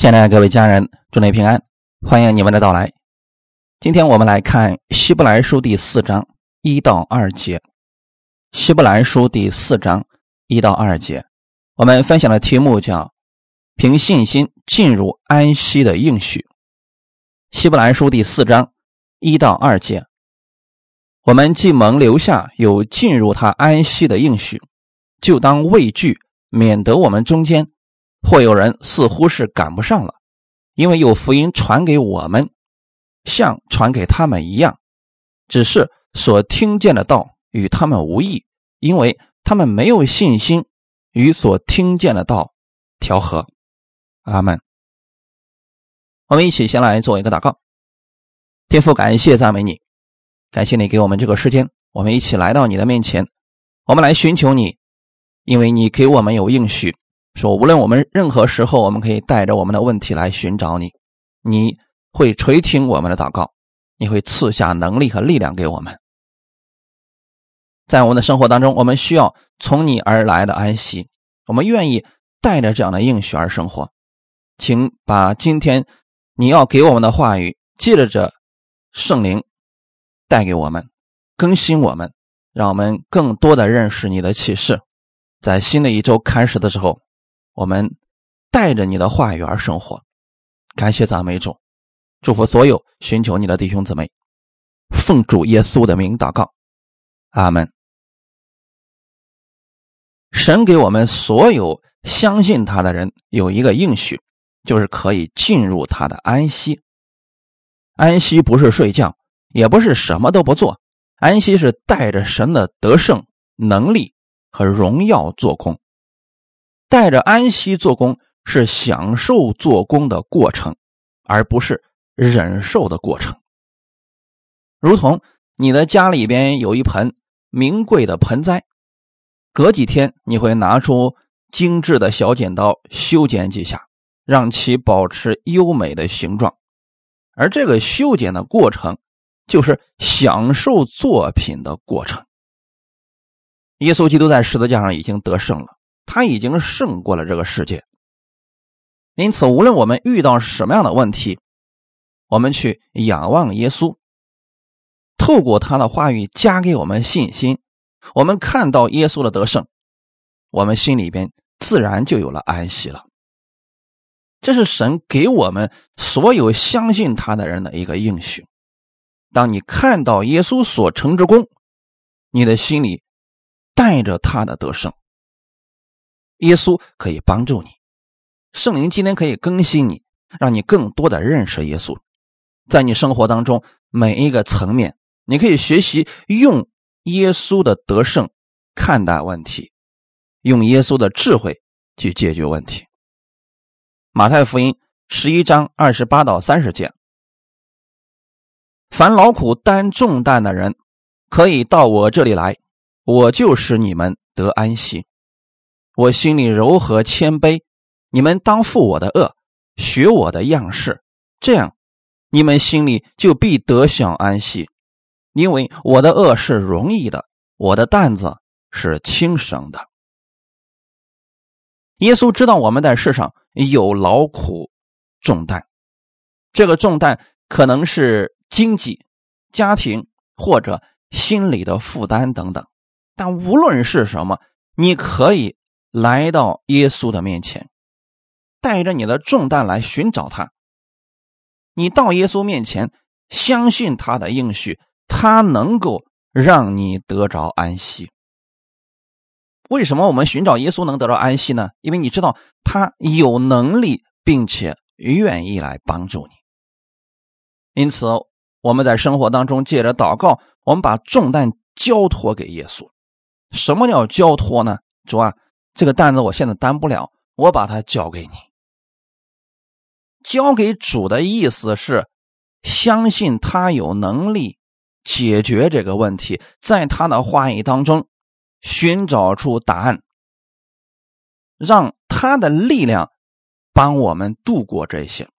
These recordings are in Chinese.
亲爱的各位家人，祝您平安，欢迎你们的到来。今天我们来看《希伯来书》第四章一到二节。《希伯来书》第四章一到二节，我们分享的题目叫“凭信心进入安息的应许”。《希伯来书》第四章一到二节，我们既蒙留下有进入他安息的应许，就当畏惧，免得我们中间。或有人似乎是赶不上了，因为有福音传给我们，像传给他们一样，只是所听见的道与他们无异，因为他们没有信心与所听见的道调和。阿门。我们一起先来做一个祷告，天父，感谢赞美你，感谢你给我们这个时间，我们一起来到你的面前，我们来寻求你，因为你给我们有应许。说，无论我们任何时候，我们可以带着我们的问题来寻找你，你会垂听我们的祷告，你会赐下能力和力量给我们。在我们的生活当中，我们需要从你而来的安息，我们愿意带着这样的应许而生活。请把今天你要给我们的话语，借着这圣灵带给我们，更新我们，让我们更多的认识你的启示。在新的一周开始的时候。我们带着你的话语而生活，感谢赞美主，祝福所有寻求你的弟兄姊妹，奉主耶稣的名祷告，阿门。神给我们所有相信他的人有一个应许，就是可以进入他的安息。安息不是睡觉，也不是什么都不做，安息是带着神的得胜能力和荣耀做工。带着安息做工是享受做工的过程，而不是忍受的过程。如同你的家里边有一盆名贵的盆栽，隔几天你会拿出精致的小剪刀修剪几下，让其保持优美的形状。而这个修剪的过程，就是享受作品的过程。耶稣基督在十字架上已经得胜了。他已经胜过了这个世界，因此，无论我们遇到什么样的问题，我们去仰望耶稣，透过他的话语加给我们信心，我们看到耶稣的得胜，我们心里边自然就有了安息了。这是神给我们所有相信他的人的一个应许。当你看到耶稣所成之功，你的心里带着他的得胜。耶稣可以帮助你，圣灵今天可以更新你，让你更多的认识耶稣。在你生活当中每一个层面，你可以学习用耶稣的得胜看待问题，用耶稣的智慧去解决问题。马太福音十一章二十八到三十节：凡劳苦担重担的人，可以到我这里来，我就使你们得安息。我心里柔和谦卑，你们当负我的恶，学我的样式，这样你们心里就必得享安息。因为我的恶是容易的，我的担子是轻省的。耶稣知道我们在世上有劳苦重担，这个重担可能是经济、家庭或者心理的负担等等，但无论是什么，你可以。来到耶稣的面前，带着你的重担来寻找他。你到耶稣面前，相信他的应许，他能够让你得着安息。为什么我们寻找耶稣能得到安息呢？因为你知道他有能力，并且愿意来帮助你。因此，我们在生活当中借着祷告，我们把重担交托给耶稣。什么叫交托呢？主啊。这个担子我现在担不了，我把它交给你。交给主的意思是，相信他有能力解决这个问题，在他的话语当中寻找出答案，让他的力量帮我们度过这些。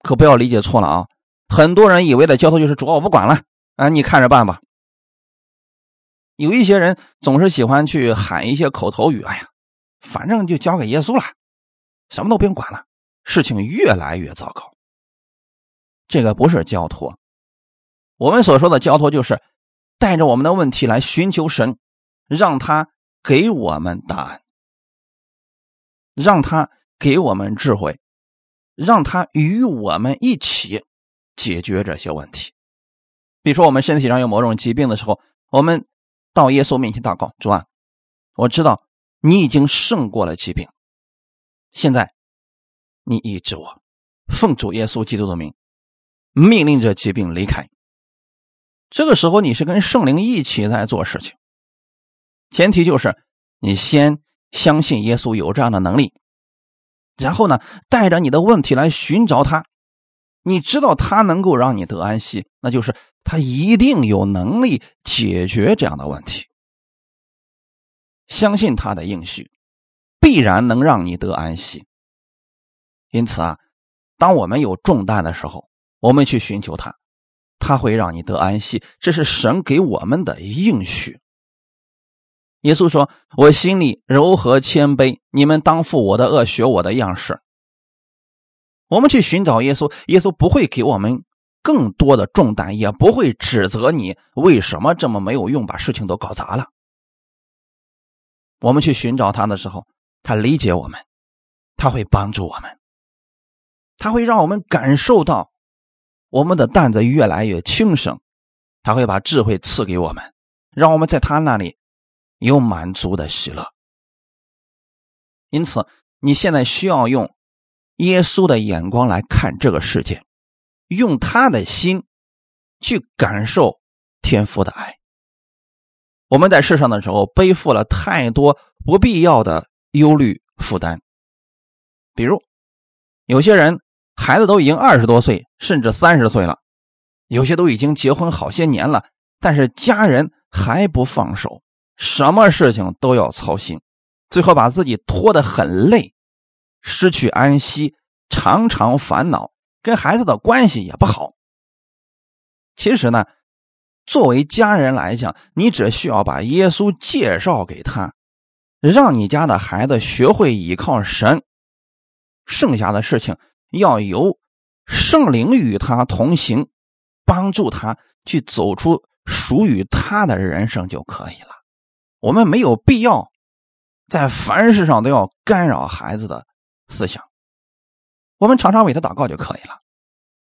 可不要理解错了啊！很多人以为的交托就是主，我不管了啊，你看着办吧。有一些人总是喜欢去喊一些口头语，哎呀，反正就交给耶稣了，什么都不用管了，事情越来越糟糕。这个不是交托，我们所说的交托就是带着我们的问题来寻求神，让他给我们答案，让他给我们智慧，让他与我们一起解决这些问题。比如说，我们身体上有某种疾病的时候，我们到耶稣面前祷告：“主啊，我知道你已经胜过了疾病，现在你医治我，奉主耶稣基督的名。”命令着疾病离开。这个时候，你是跟圣灵一起在做事情，前提就是你先相信耶稣有这样的能力，然后呢，带着你的问题来寻找他。你知道他能够让你得安息，那就是他一定有能力解决这样的问题。相信他的应许，必然能让你得安息。因此啊，当我们有重担的时候，我们去寻求他，他会让你得安息，这是神给我们的应许。耶稣说：“我心里柔和谦卑，你们当负我的恶，学我的样式。”我们去寻找耶稣，耶稣不会给我们更多的重担，也不会指责你为什么这么没有用，把事情都搞砸了。我们去寻找他的时候，他理解我们，他会帮助我们，他会让我们感受到。我们的担子越来越轻省，他会把智慧赐给我们，让我们在他那里有满足的喜乐。因此，你现在需要用耶稣的眼光来看这个世界，用他的心去感受天父的爱。我们在世上的时候背负了太多不必要的忧虑负担，比如有些人。孩子都已经二十多岁，甚至三十岁了，有些都已经结婚好些年了，但是家人还不放手，什么事情都要操心，最后把自己拖得很累，失去安息，常常烦恼，跟孩子的关系也不好。其实呢，作为家人来讲，你只需要把耶稣介绍给他，让你家的孩子学会依靠神，剩下的事情。要由圣灵与他同行，帮助他去走出属于他的人生就可以了。我们没有必要在凡事上都要干扰孩子的思想，我们常常为他祷告就可以了。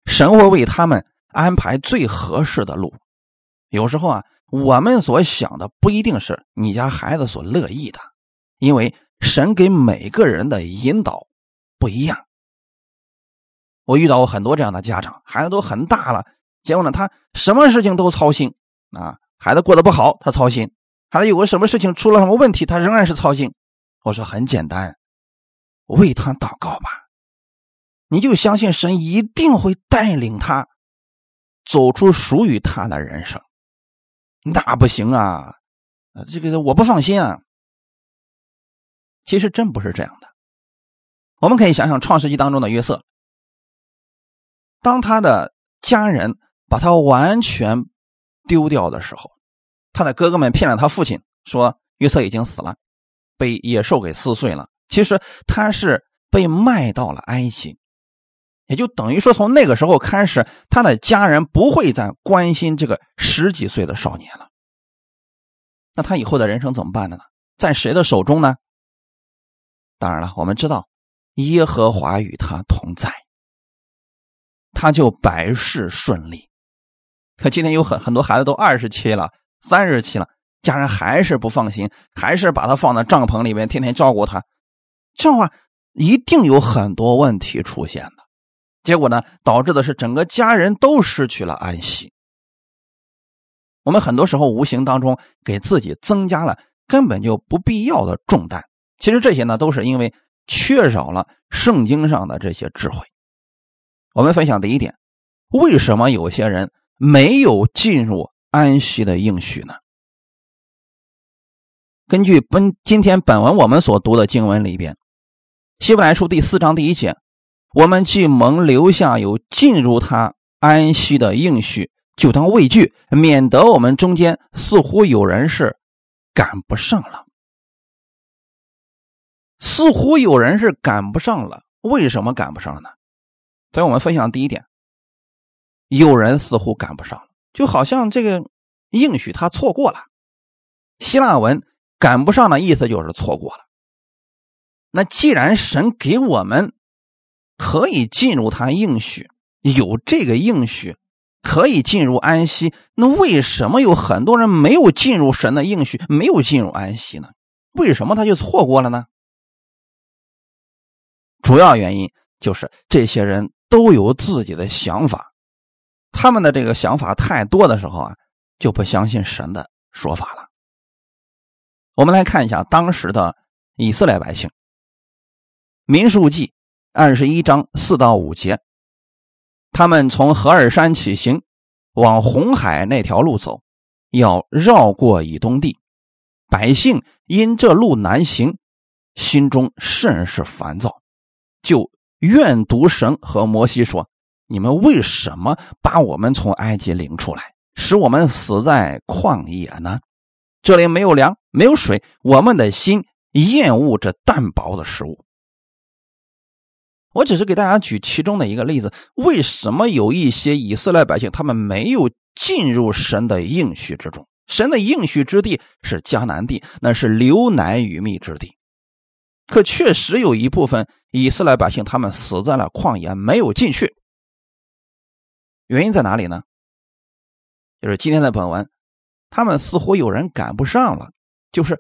神会为他们安排最合适的路。有时候啊，我们所想的不一定是你家孩子所乐意的，因为神给每个人的引导不一样。我遇到过很多这样的家长，孩子都很大了，结果呢，他什么事情都操心啊。孩子过得不好，他操心；孩子有个什么事情出了什么问题，他仍然是操心。我说很简单，为他祷告吧，你就相信神一定会带领他走出属于他的人生。那不行啊，这个我不放心啊。其实真不是这样的，我们可以想想《创世纪》当中的约瑟。当他的家人把他完全丢掉的时候，他的哥哥们骗了他父亲，说约瑟已经死了，被野兽给撕碎了。其实他是被卖到了埃及，也就等于说，从那个时候开始，他的家人不会再关心这个十几岁的少年了。那他以后的人生怎么办的呢？在谁的手中呢？当然了，我们知道耶和华与他同在。他就百事顺利，可今天有很很多孩子都二十七了、三十七了，家人还是不放心，还是把他放在帐篷里面，天天照顾他。这样的话，一定有很多问题出现的。结果呢，导致的是整个家人都失去了安息。我们很多时候无形当中给自己增加了根本就不必要的重担。其实这些呢，都是因为缺少了圣经上的这些智慧。我们分享第一点，为什么有些人没有进入安息的应许呢？根据本今天本文我们所读的经文里边，《希伯来书》第四章第一节，我们既蒙留下有进入他安息的应许，就当畏惧，免得我们中间似乎有人是赶不上了。似乎有人是赶不上了。为什么赶不上了呢？所以我们分享第一点，有人似乎赶不上了，就好像这个应许他错过了。希腊文“赶不上”的意思就是错过了。那既然神给我们可以进入他应许，有这个应许可以进入安息，那为什么有很多人没有进入神的应许，没有进入安息呢？为什么他就错过了呢？主要原因就是这些人都有自己的想法，他们的这个想法太多的时候啊，就不相信神的说法了。我们来看一下当时的以色列百姓。民数记二十一章四到五节，他们从何尔山起行，往红海那条路走，要绕过以东地。百姓因这路难行，心中甚是烦躁，就怨毒神和摩西说：“你们为什么把我们从埃及领出来，使我们死在旷野呢？这里没有粮，没有水，我们的心厌恶这淡薄的食物。”我只是给大家举其中的一个例子，为什么有一些以色列百姓他们没有进入神的应许之中？神的应许之地是迦南地，那是流奶与蜜之地。可确实有一部分以色列百姓他们死在了旷野，没有进去。原因在哪里呢？就是今天的本文，他们似乎有人赶不上了。就是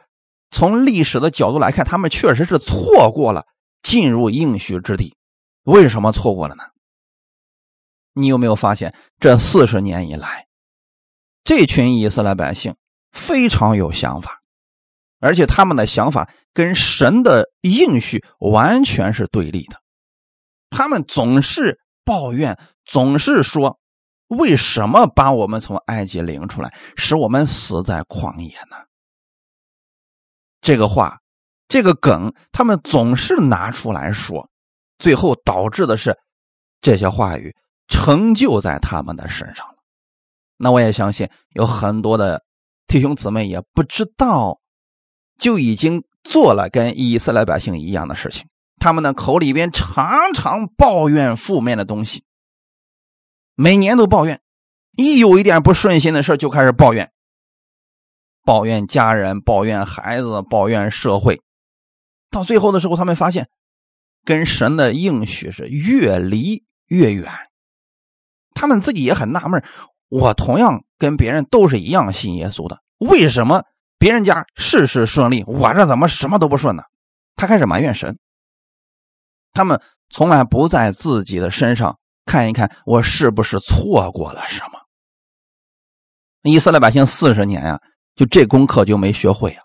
从历史的角度来看，他们确实是错过了进入应许之地。为什么错过了呢？你有没有发现，这四十年以来，这群以色列百姓非常有想法，而且他们的想法跟神的应许完全是对立的。他们总是抱怨，总是说：“为什么把我们从埃及领出来，使我们死在旷野呢？”这个话，这个梗，他们总是拿出来说。最后导致的是，这些话语成就在他们的身上了。那我也相信有很多的弟兄姊妹也不知道，就已经做了跟以色列百姓一样的事情。他们的口里边常常抱怨负面的东西，每年都抱怨，一有一点不顺心的事就开始抱怨，抱怨家人，抱怨孩子，抱怨社会。到最后的时候，他们发现。跟神的应许是越离越远，他们自己也很纳闷我同样跟别人都是一样信耶稣的，为什么别人家事事顺利，我这怎么什么都不顺呢？他开始埋怨神。他们从来不在自己的身上看一看，我是不是错过了什么？以色列百姓四十年呀，就这功课就没学会啊。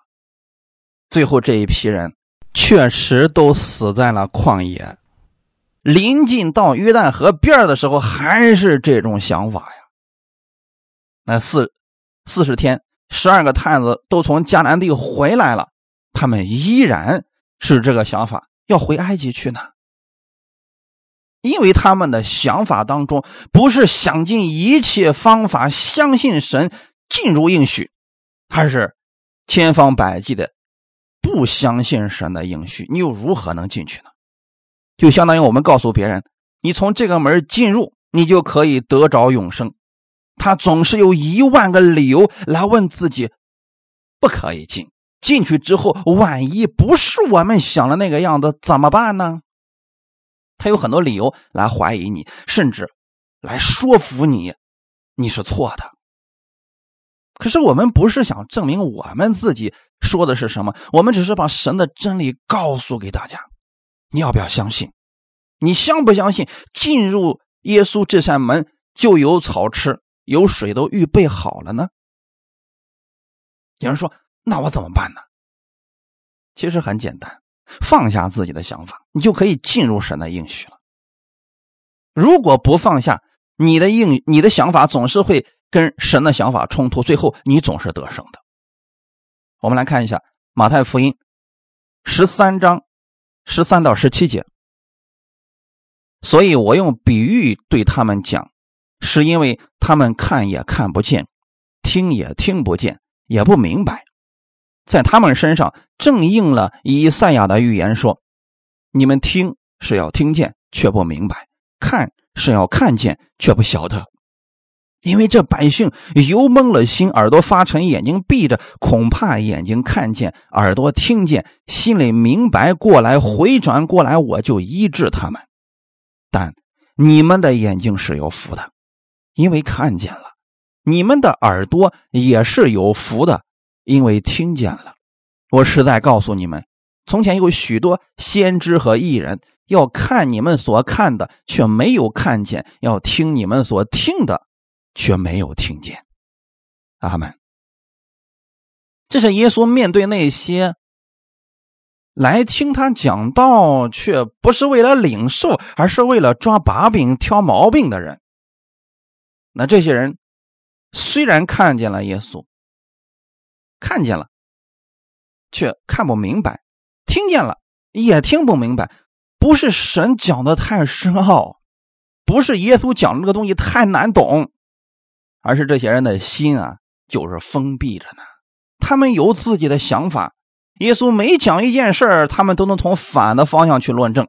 最后这一批人。确实都死在了旷野，临近到约旦河边的时候，还是这种想法呀。那四四十天，十二个探子都从迦南地回来了，他们依然是这个想法，要回埃及去呢。因为他们的想法当中，不是想尽一切方法相信神进入应许，而是千方百计的。不相信神的应许，你又如何能进去呢？就相当于我们告诉别人，你从这个门进入，你就可以得着永生。他总是有一万个理由来问自己，不可以进。进去之后，万一不是我们想的那个样子，怎么办呢？他有很多理由来怀疑你，甚至来说服你，你是错的。可是我们不是想证明我们自己说的是什么，我们只是把神的真理告诉给大家。你要不要相信？你相不相信进入耶稣这扇门就有草吃，有水都预备好了呢？有人说：“那我怎么办呢？”其实很简单，放下自己的想法，你就可以进入神的应许了。如果不放下你的应，你的想法总是会。跟神的想法冲突，最后你总是得胜的。我们来看一下马太福音十三章十三到十七节。所以我用比喻对他们讲，是因为他们看也看不见，听也听不见，也不明白。在他们身上正应了以赛亚的预言说：“你们听是要听见却不明白，看是要看见却不晓得。因为这百姓油蒙了心，耳朵发沉，眼睛闭着，恐怕眼睛看见，耳朵听见，心里明白过来，回转过来，我就医治他们。但你们的眼睛是有福的，因为看见了；你们的耳朵也是有福的，因为听见了。我实在告诉你们，从前有许多先知和艺人，要看你们所看的，却没有看见；要听你们所听的。却没有听见，阿门。这是耶稣面对那些来听他讲道，却不是为了领受，而是为了抓把柄、挑毛病的人。那这些人虽然看见了耶稣，看见了，却看不明白；听见了，也听不明白。不是神讲的太深奥，不是耶稣讲这个东西太难懂。而是这些人的心啊，就是封闭着呢。他们有自己的想法。耶稣每讲一件事他们都能从反的方向去论证。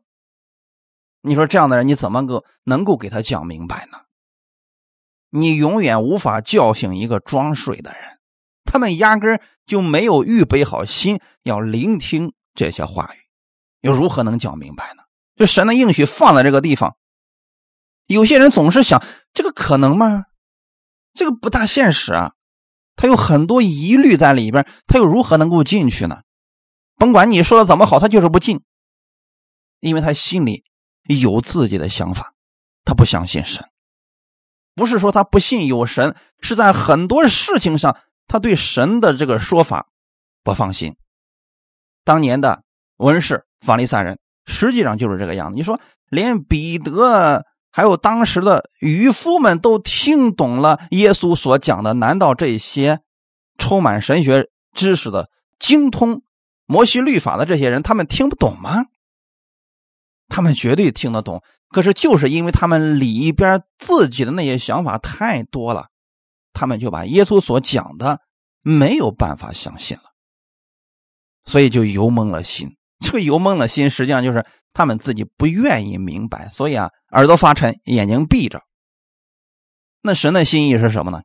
你说这样的人，你怎么够能够给他讲明白呢？你永远无法叫醒一个装睡的人。他们压根就没有预备好心要聆听这些话语，又如何能讲明白呢？就神的应许放在这个地方，有些人总是想：这个可能吗？这个不大现实啊，他有很多疑虑在里边，他又如何能够进去呢？甭管你说的怎么好，他就是不进，因为他心里有自己的想法，他不相信神。不是说他不信有神，是在很多事情上他对神的这个说法不放心。当年的文士法利赛人实际上就是这个样子。你说连彼得。还有当时的渔夫们都听懂了耶稣所讲的，难道这些充满神学知识的、精通摩西律法的这些人，他们听不懂吗？他们绝对听得懂，可是就是因为他们里边自己的那些想法太多了，他们就把耶稣所讲的没有办法相信了，所以就油蒙了心。这个油蒙了心，实际上就是他们自己不愿意明白，所以啊。耳朵发沉，眼睛闭着。那神的心意是什么呢？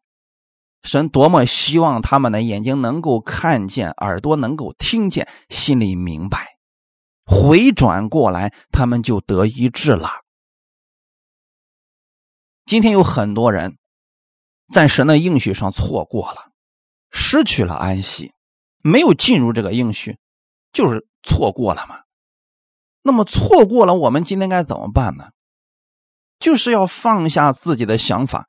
神多么希望他们的眼睛能够看见，耳朵能够听见，心里明白，回转过来，他们就得医治了。今天有很多人在神的应许上错过了，失去了安息，没有进入这个应许，就是错过了嘛。那么错过了，我们今天该怎么办呢？就是要放下自己的想法，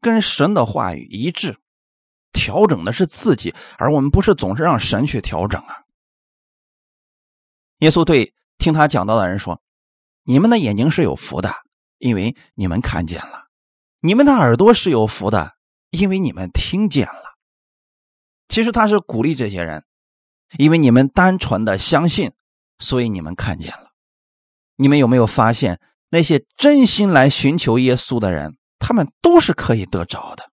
跟神的话语一致，调整的是自己，而我们不是总是让神去调整啊。耶稣对听他讲到的人说：“你们的眼睛是有福的，因为你们看见了；你们的耳朵是有福的，因为你们听见了。”其实他是鼓励这些人，因为你们单纯的相信，所以你们看见了。你们有没有发现？那些真心来寻求耶稣的人，他们都是可以得着的，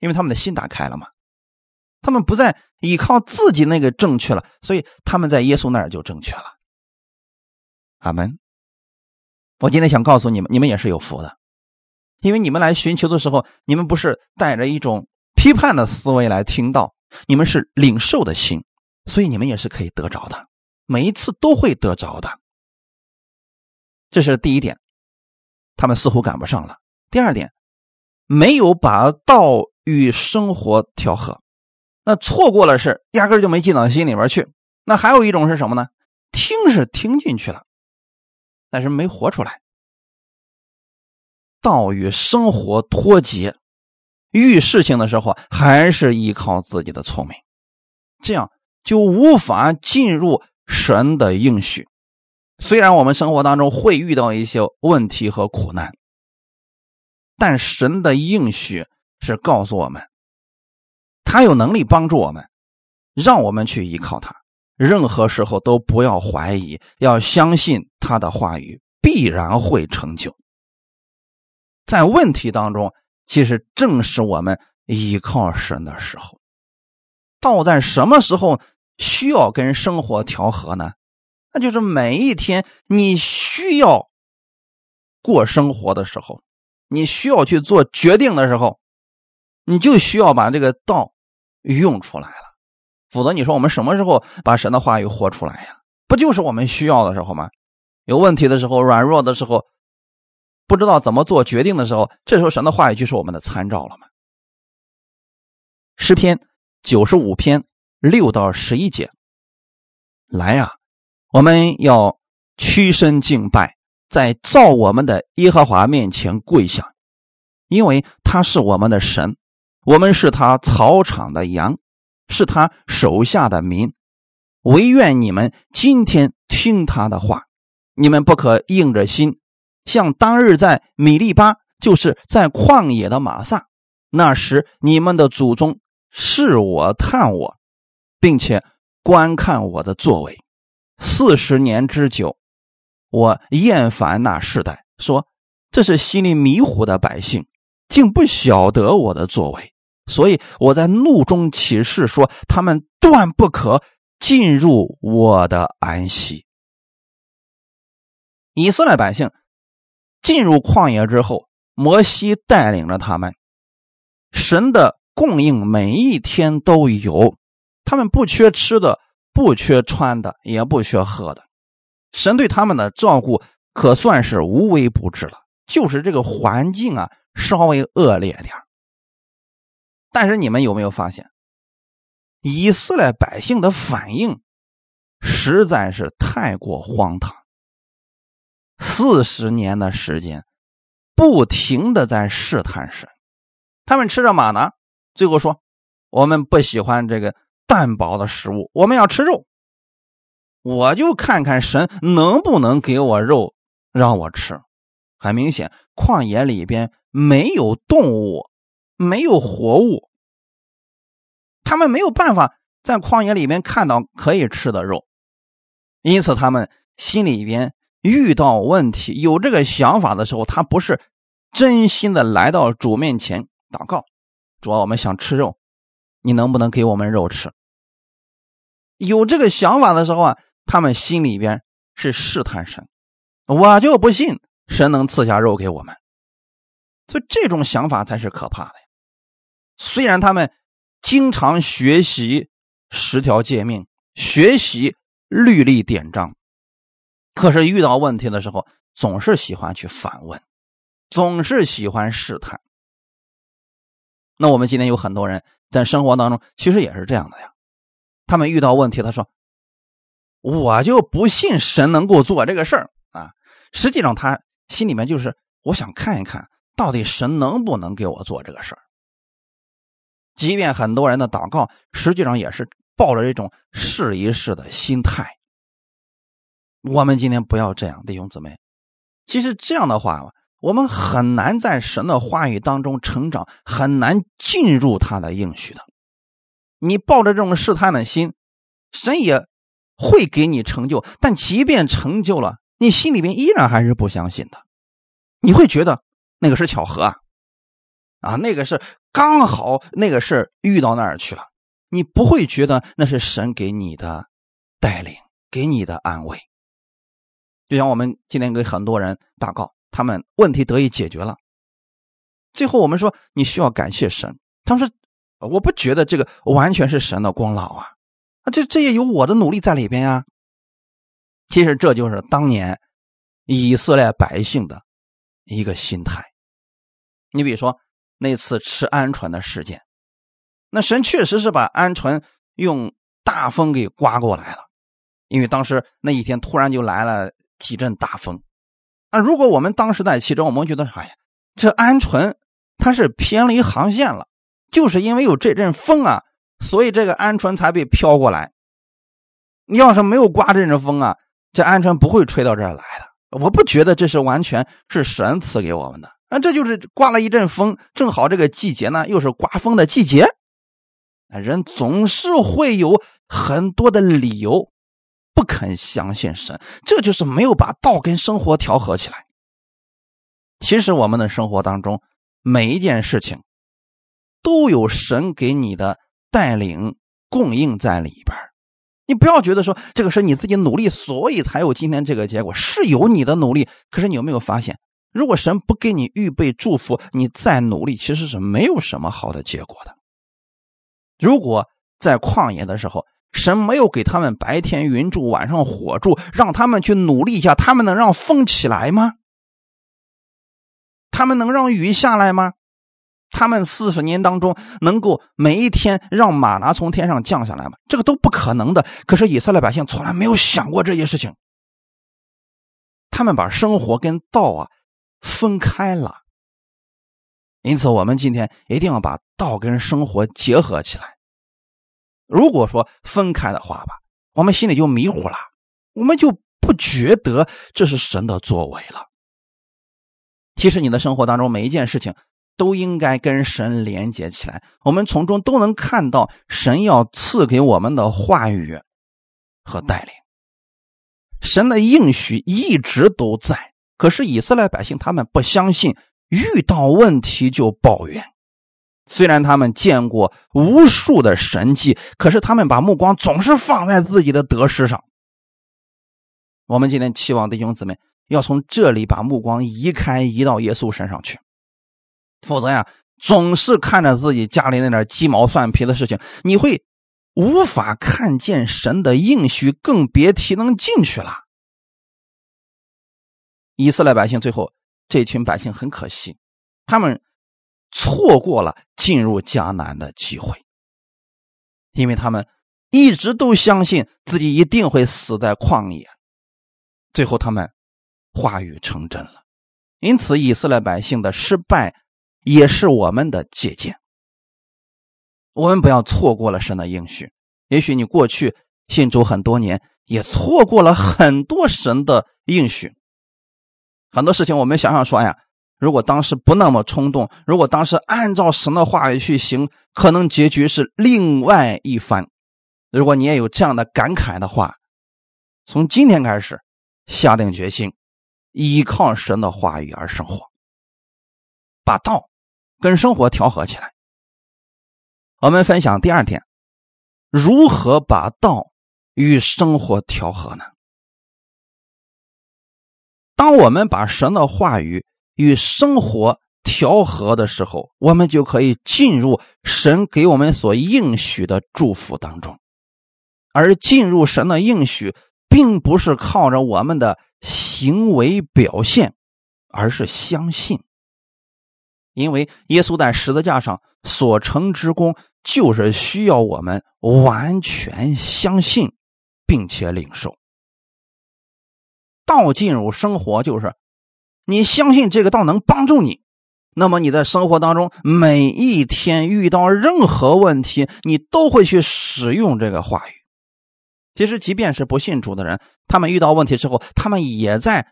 因为他们的心打开了嘛。他们不再依靠自己那个正确了，所以他们在耶稣那儿就正确了。阿门。我今天想告诉你们，你们也是有福的，因为你们来寻求的时候，你们不是带着一种批判的思维来听到，你们是领受的心，所以你们也是可以得着的，每一次都会得着的。这是第一点，他们似乎赶不上了。第二点，没有把道与生活调和，那错过了事，压根就没进到心里边去。那还有一种是什么呢？听是听进去了，但是没活出来。道与生活脱节，遇事情的时候还是依靠自己的聪明，这样就无法进入神的应许。虽然我们生活当中会遇到一些问题和苦难，但神的应许是告诉我们，他有能力帮助我们，让我们去依靠他。任何时候都不要怀疑，要相信他的话语必然会成就。在问题当中，其实正是我们依靠神的时候。到在什么时候需要跟生活调和呢？那就是每一天你需要过生活的时候，你需要去做决定的时候，你就需要把这个道用出来了。否则，你说我们什么时候把神的话语活出来呀？不就是我们需要的时候吗？有问题的时候，软弱的时候，不知道怎么做决定的时候，这时候神的话语就是我们的参照了吗？诗篇九十五篇六到十一节，来呀，我们要屈身敬拜，在造我们的耶和华面前跪下，因为他是我们的神，我们是他草场的羊，是他手下的民。唯愿你们今天听他的话，你们不可硬着心，像当日在米利巴，就是在旷野的马萨，那时你们的祖宗。视我探我，并且观看我的作为，四十年之久，我厌烦那世代，说这是心里迷糊的百姓，竟不晓得我的作为，所以我在怒中起誓说，他们断不可进入我的安息。以色列百姓进入旷野之后，摩西带领着他们，神的。供应每一天都有，他们不缺吃的，不缺穿的，也不缺喝的。神对他们的照顾可算是无微不至了，就是这个环境啊稍微恶劣点但是你们有没有发现，以色列百姓的反应实在是太过荒唐。四十年的时间，不停的在试探神，他们吃着马呢。最后说：“我们不喜欢这个淡薄的食物，我们要吃肉。我就看看神能不能给我肉让我吃。很明显，旷野里边没有动物，没有活物，他们没有办法在旷野里面看到可以吃的肉，因此他们心里边遇到问题、有这个想法的时候，他不是真心的来到主面前祷告。”主要我们想吃肉，你能不能给我们肉吃？有这个想法的时候啊，他们心里边是试探神，我就不信神能赐下肉给我们。所以这种想法才是可怕的。虽然他们经常学习十条诫命，学习律例典章，可是遇到问题的时候，总是喜欢去反问，总是喜欢试探。那我们今天有很多人在生活当中，其实也是这样的呀。他们遇到问题，他说：“我就不信神能够做这个事儿啊。”实际上，他心里面就是我想看一看到底神能不能给我做这个事儿。即便很多人的祷告，实际上也是抱着一种试一试的心态。我们今天不要这样，弟兄姊妹。其实这样的话。我们很难在神的话语当中成长，很难进入他的应许的。你抱着这种试探的心，神也会给你成就。但即便成就了，你心里边依然还是不相信的。你会觉得那个是巧合啊，啊，那个是刚好那个事遇到那儿去了。你不会觉得那是神给你的带领，给你的安慰。就像我们今天给很多人祷告。他们问题得以解决了，最后我们说你需要感谢神。他们说我不觉得这个完全是神的功劳啊，啊，这这也有我的努力在里边呀。其实这就是当年以色列百姓的一个心态。你比如说那次吃鹌鹑的事件，那神确实是把鹌鹑用大风给刮过来了，因为当时那一天突然就来了几阵大风。那如果我们当时在其中，我们觉得，哎呀，这鹌鹑它是偏离航线了，就是因为有这阵风啊，所以这个鹌鹑才被飘过来。你要是没有刮这阵风啊，这鹌鹑不会吹到这儿来的。我不觉得这是完全是神赐给我们的啊，这就是刮了一阵风，正好这个季节呢又是刮风的季节。人总是会有很多的理由。不肯相信神，这就是没有把道跟生活调和起来。其实我们的生活当中，每一件事情都有神给你的带领供应在里边你不要觉得说这个是你自己努力，所以才有今天这个结果，是有你的努力。可是你有没有发现，如果神不给你预备祝福，你再努力其实是没有什么好的结果的。如果在旷野的时候，神没有给他们白天云柱，晚上火柱，让他们去努力一下，他们能让风起来吗？他们能让雨下来吗？他们四十年当中能够每一天让马拿从天上降下来吗？这个都不可能的。可是以色列百姓从来没有想过这些事情，他们把生活跟道啊分开了。因此，我们今天一定要把道跟生活结合起来。如果说分开的话吧，我们心里就迷糊了，我们就不觉得这是神的作为了。其实，你的生活当中每一件事情都应该跟神连接起来，我们从中都能看到神要赐给我们的话语和带领。神的应许一直都在，可是以色列百姓他们不相信。遇到问题就抱怨，虽然他们见过无数的神迹，可是他们把目光总是放在自己的得失上。我们今天期望弟兄姊妹要从这里把目光移开，移到耶稣身上去，否则呀，总是看着自己家里那点鸡毛蒜皮的事情，你会无法看见神的应许，更别提能进去了。以色列百姓最后。这群百姓很可惜，他们错过了进入迦南的机会，因为他们一直都相信自己一定会死在旷野，最后他们话语成真了。因此，以色列百姓的失败也是我们的借鉴。我们不要错过了神的应许。也许你过去信主很多年，也错过了很多神的应许。很多事情我们想想说哎呀，如果当时不那么冲动，如果当时按照神的话语去行，可能结局是另外一番。如果你也有这样的感慨的话，从今天开始下定决心，依靠神的话语而生活，把道跟生活调和起来。我们分享第二天，如何把道与生活调和呢？当我们把神的话语与生活调和的时候，我们就可以进入神给我们所应许的祝福当中。而进入神的应许，并不是靠着我们的行为表现，而是相信。因为耶稣在十字架上所成之功，就是需要我们完全相信，并且领受。道进入生活，就是你相信这个道能帮助你，那么你在生活当中每一天遇到任何问题，你都会去使用这个话语。其实，即便是不信主的人，他们遇到问题之后，他们也在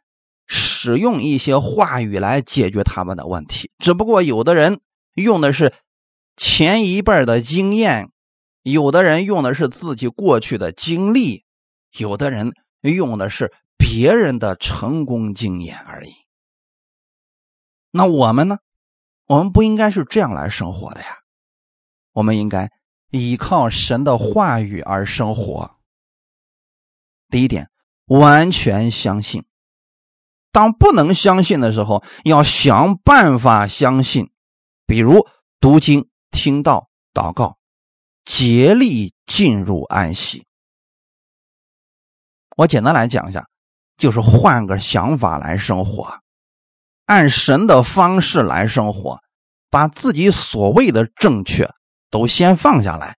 使用一些话语来解决他们的问题。只不过，有的人用的是前一辈的经验，有的人用的是自己过去的经历，有的人用的是。别人的成功经验而已。那我们呢？我们不应该是这样来生活的呀。我们应该依靠神的话语而生活。第一点，完全相信。当不能相信的时候，要想办法相信。比如读经、听到、祷告，竭力进入安息。我简单来讲一下。就是换个想法来生活，按神的方式来生活，把自己所谓的正确都先放下来，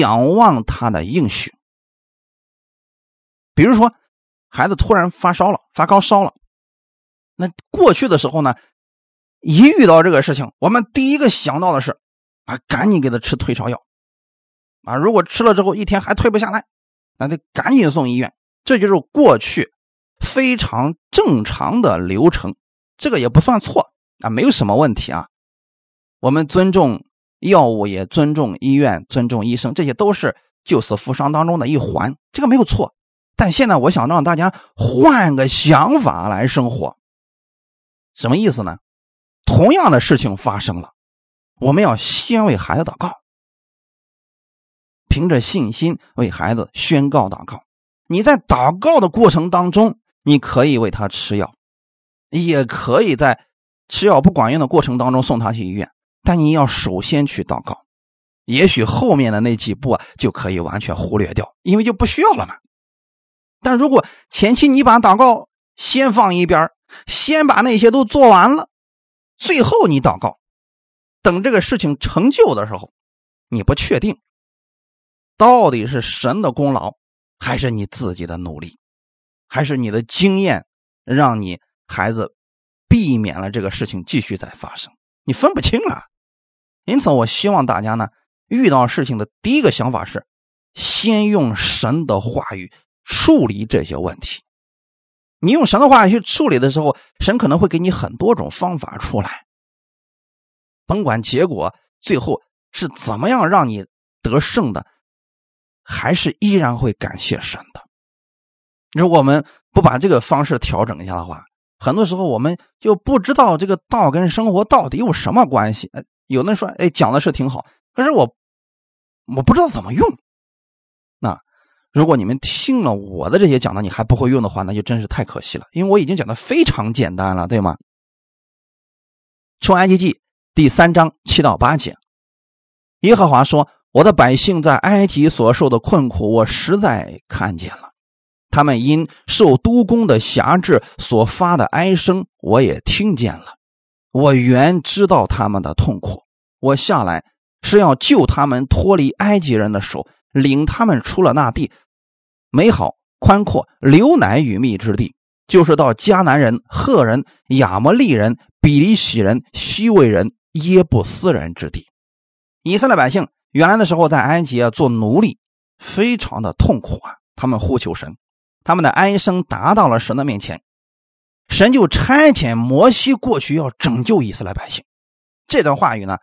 仰望他的应许。比如说，孩子突然发烧了，发高烧了，那过去的时候呢，一遇到这个事情，我们第一个想到的是啊，赶紧给他吃退烧药啊。如果吃了之后一天还退不下来，那得赶紧送医院。这就是过去。非常正常的流程，这个也不算错啊，没有什么问题啊。我们尊重药物，也尊重医院，尊重医生，这些都是救死扶伤当中的一环，这个没有错。但现在我想让大家换个想法来生活，什么意思呢？同样的事情发生了，我们要先为孩子祷告。凭着信心为孩子宣告祷告。你在祷告的过程当中，你可以为他吃药，也可以在吃药不管用的过程当中送他去医院。但你要首先去祷告，也许后面的那几步啊就可以完全忽略掉，因为就不需要了嘛。但如果前期你把祷告先放一边，先把那些都做完了，最后你祷告，等这个事情成就的时候，你不确定到底是神的功劳，还是你自己的努力，还是你的经验让你孩子避免了这个事情继续再发生，你分不清了。因此，我希望大家呢，遇到事情的第一个想法是，先用神的话语处理这些问题。你用神的话语去处理的时候，神可能会给你很多种方法出来。甭管结果最后是怎么样让你得胜的，还是依然会感谢神的。如果我们不把这个方式调整一下的话，很多时候我们就不知道这个道跟生活到底有什么关系。有的人说：“哎，讲的是挺好，可是我我不知道怎么用。”那。如果你们听了我的这些讲的，你还不会用的话，那就真是太可惜了。因为我已经讲的非常简单了，对吗？出埃及记第三章七到八节，耶和华说：“我的百姓在埃及所受的困苦，我实在看见了；他们因受督工的辖制所发的哀声，我也听见了。我原知道他们的痛苦，我下来是要救他们脱离埃及人的手。”领他们出了那地，美好宽阔、流奶与蜜之地，就是到迦南人、赫人、亚摩利人、比利洗人、西魏人、耶布斯人之地。以色列百姓原来的时候在埃及啊做奴隶，非常的痛苦啊。他们呼求神，他们的哀声达到了神的面前，神就差遣摩西过去要拯救以色列百姓。这段话语呢，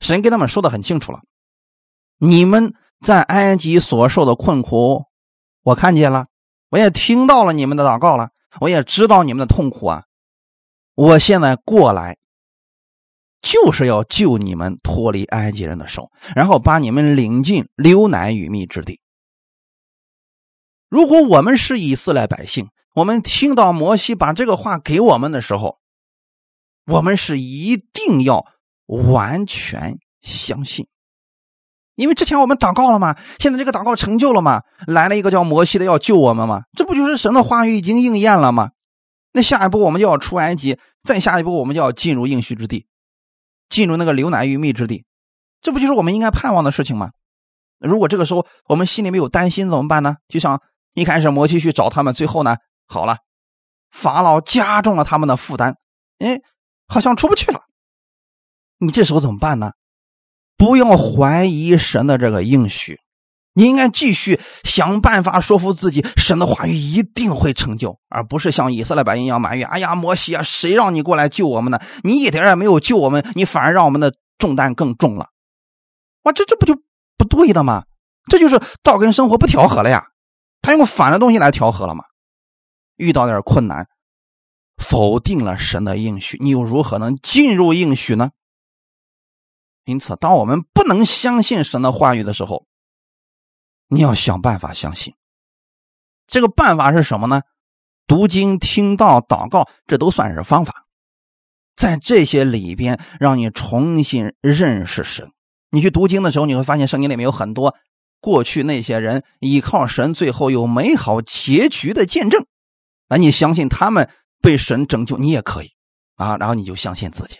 神跟他们说的很清楚了，你们。在埃及所受的困苦，我看见了，我也听到了你们的祷告了，我也知道你们的痛苦啊！我现在过来，就是要救你们脱离埃及人的手，然后把你们领进流奶与蜜之地。如果我们是以色列百姓，我们听到摩西把这个话给我们的时候，我们是一定要完全相信。因为之前我们祷告了吗？现在这个祷告成就了吗？来了一个叫摩西的要救我们吗？这不就是神的话语已经应验了吗？那下一步我们就要出埃及，再下一步我们就要进入应许之地，进入那个流奶与蜜之地，这不就是我们应该盼望的事情吗？如果这个时候我们心里面有担心怎么办呢？就像一开始摩西去找他们，最后呢，好了，法老加重了他们的负担，哎，好像出不去了。你这时候怎么办呢？不要怀疑神的这个应许，你应该继续想办法说服自己，神的话语一定会成就，而不是像以色列百姓一样埋怨：“哎呀，摩西啊，谁让你过来救我们呢？你一点也没有救我们，你反而让我们的重担更重了。”哇，这这不就不对的吗？这就是道跟生活不调和了呀！他用反的东西来调和了吗？遇到点困难，否定了神的应许，你又如何能进入应许呢？因此，当我们不能相信神的话语的时候，你要想办法相信。这个办法是什么呢？读经、听到、祷告，这都算是方法。在这些里边，让你重新认识神。你去读经的时候，你会发现圣经里面有很多过去那些人依靠神，最后有美好结局的见证。那你相信他们被神拯救，你也可以啊。然后你就相信自己。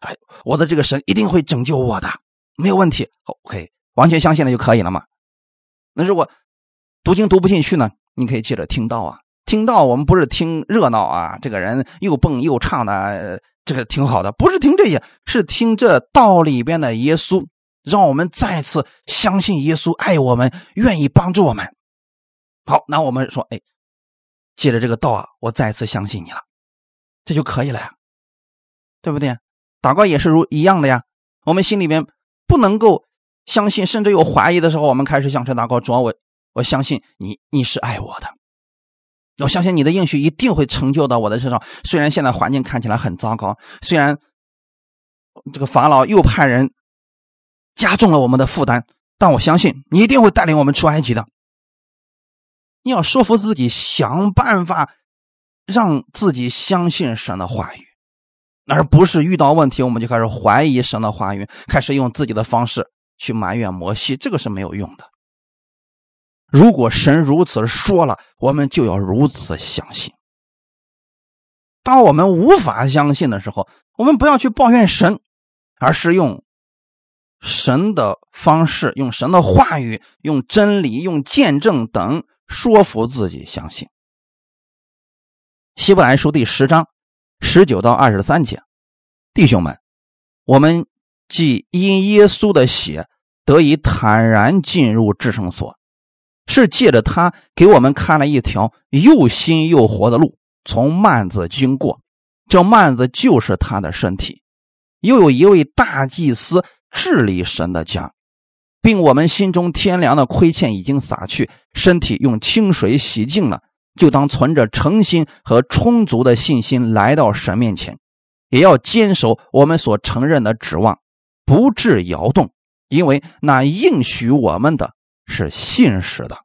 哎，我的这个神一定会拯救我的，没有问题。OK，完全相信了就可以了嘛。那如果读经读不进去呢？你可以接着听到啊，听到我们不是听热闹啊，这个人又蹦又唱的，这个挺好的。不是听这些，是听这道里边的耶稣，让我们再次相信耶稣爱我们，愿意帮助我们。好，那我们说，哎，借着这个道啊，我再次相信你了，这就可以了呀，对不对？祷告也是如一样的呀，我们心里面不能够相信，甚至有怀疑的时候，我们开始向神祷告：主啊，我我相信你，你是爱我的，我相信你的应许一定会成就到我的身上。虽然现在环境看起来很糟糕，虽然这个法老又派人加重了我们的负担，但我相信你一定会带领我们出埃及的。你要说服自己，想办法让自己相信神的话语，而不是遇到问题我们就开始怀疑神的话语，开始用自己的方式去埋怨摩西，这个是没有用的。如果神如此说了，我们就要如此相信。当我们无法相信的时候，我们不要去抱怨神，而是用神的方式，用神的话语，用真理，用见证等。说服自己相信。希伯来书第十章十九到二十三节，弟兄们，我们既因耶稣的血得以坦然进入至圣所，是借着他给我们看了一条又新又活的路，从幔子经过。这幔子就是他的身体。又有一位大祭司治理神的家。并我们心中天良的亏欠已经洒去，身体用清水洗净了，就当存着诚心和充足的信心来到神面前，也要坚守我们所承认的指望，不致摇动，因为那应许我们的是信实的。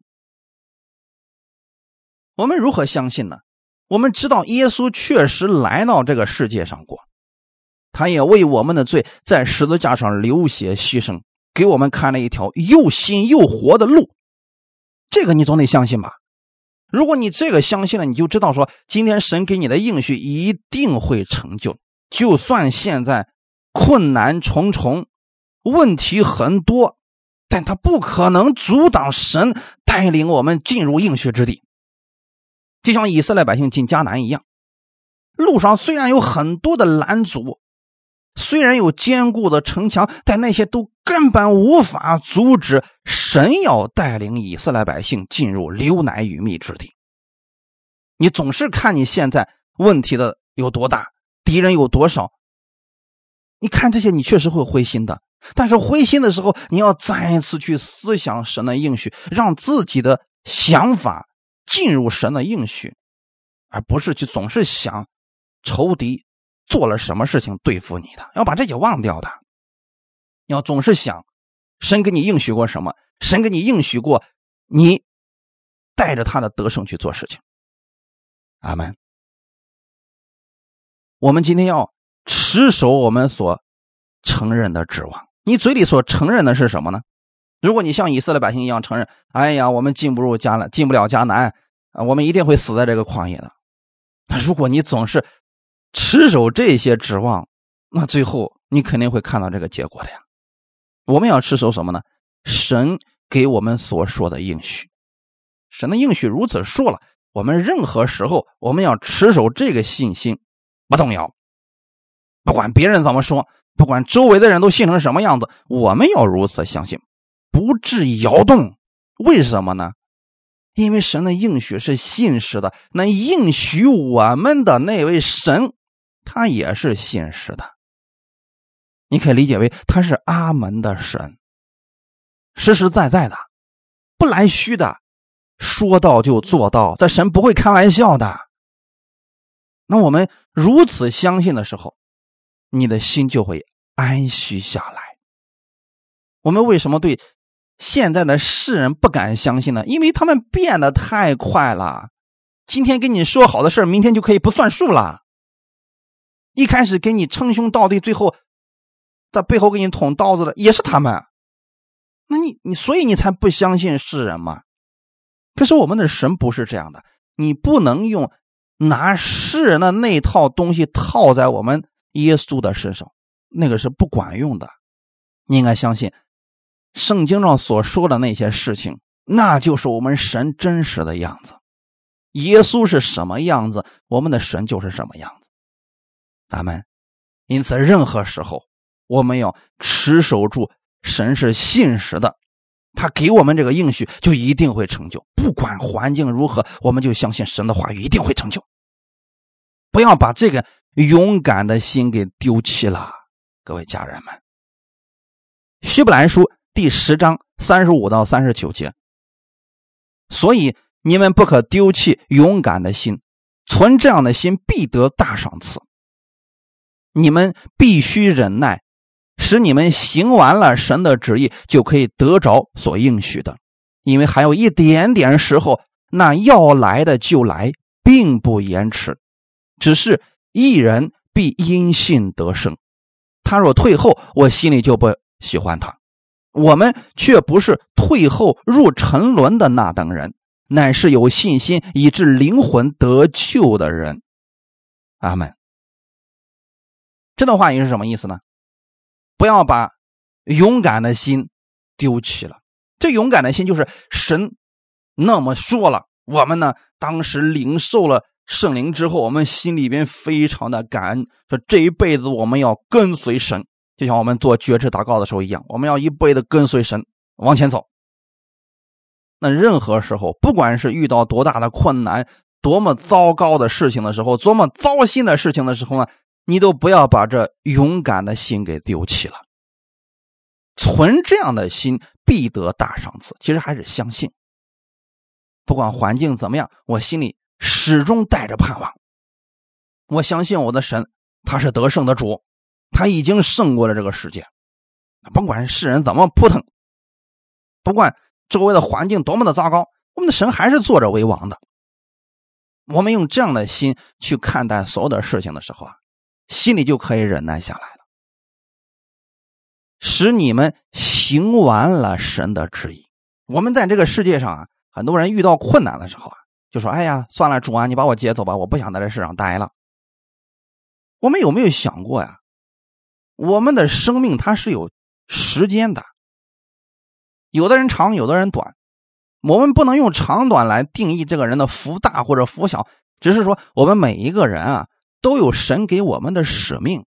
我们如何相信呢？我们知道耶稣确实来到这个世界上过，他也为我们的罪在十字架上流血牺牲。给我们看了一条又新又活的路，这个你总得相信吧？如果你这个相信了，你就知道说，今天神给你的应许一定会成就。就算现在困难重重，问题很多，但他不可能阻挡神带领我们进入应许之地。就像以色列百姓进迦南一样，路上虽然有很多的拦阻。虽然有坚固的城墙，但那些都根本无法阻止神要带领以色列百姓进入流奶与蜜之地。你总是看你现在问题的有多大，敌人有多少，你看这些，你确实会灰心的。但是灰心的时候，你要再一次去思想神的应许，让自己的想法进入神的应许，而不是去总是想仇敌。做了什么事情对付你的？要把这些忘掉的。要总是想，神给你应许过什么？神给你应许过，你带着他的得胜去做事情。阿门。我们今天要持守我们所承认的指望。你嘴里所承认的是什么呢？如果你像以色列百姓一样承认：“哎呀，我们进不入迦南，进不了迦南啊，我们一定会死在这个旷野的。”那如果你总是……持守这些指望，那最后你肯定会看到这个结果的呀。我们要持守什么呢？神给我们所说的应许，神的应许如此说了，我们任何时候我们要持守这个信心，不动摇。不管别人怎么说，不管周围的人都信成什么样子，我们要如此相信，不致摇动。为什么呢？因为神的应许是信实的，那应许我们的那位神。他也是现实的，你可以理解为他是阿门的神，实实在在的，不来虚的，说到就做到，这神不会开玩笑的。那我们如此相信的时候，你的心就会安息下来。我们为什么对现在的世人不敢相信呢？因为他们变得太快了，今天跟你说好的事明天就可以不算数了。一开始给你称兄道弟，最后在背后给你捅刀子的也是他们。那你你所以你才不相信世人嘛？可是我们的神不是这样的，你不能用拿世人的那套东西套在我们耶稣的身上，那个是不管用的。你应该相信圣经上所说的那些事情，那就是我们神真实的样子。耶稣是什么样子，我们的神就是什么样。咱们，因此任何时候，我们要持守住神是信实的，他给我们这个应许就一定会成就。不管环境如何，我们就相信神的话语一定会成就。不要把这个勇敢的心给丢弃了，各位家人们。希伯来书第十章三十五到三十九节，所以你们不可丢弃勇敢的心，存这样的心必得大赏赐。你们必须忍耐，使你们行完了神的旨意，就可以得着所应许的。因为还有一点点时候，那要来的就来，并不延迟。只是一人必因信得胜。他若退后，我心里就不喜欢他。我们却不是退后入沉沦的那等人，乃是有信心以致灵魂得救的人。阿门。这段话语是什么意思呢？不要把勇敢的心丢弃了。这勇敢的心就是神那么说了，我们呢当时领受了圣灵之后，我们心里边非常的感恩，说这一辈子我们要跟随神。就像我们做绝志祷告的时候一样，我们要一辈子跟随神往前走。那任何时候，不管是遇到多大的困难、多么糟糕的事情的时候、多么糟心的事情的时候呢，你都不要把这勇敢的心给丢弃了。存这样的心，必得大赏赐。其实还是相信，不管环境怎么样，我心里始终带着盼望。我相信我的神，他是得胜的主。他已经胜过了这个世界，甭管世人怎么扑腾，不管周围的环境多么的糟糕，我们的神还是坐着为王的。我们用这样的心去看待所有的事情的时候啊，心里就可以忍耐下来了，使你们行完了神的旨意。我们在这个世界上啊，很多人遇到困难的时候啊，就说：“哎呀，算了，主啊，你把我接走吧，我不想在这世上待了。”我们有没有想过呀？我们的生命它是有时间的，有的人长，有的人短。我们不能用长短来定义这个人的福大或者福小，只是说我们每一个人啊都有神给我们的使命。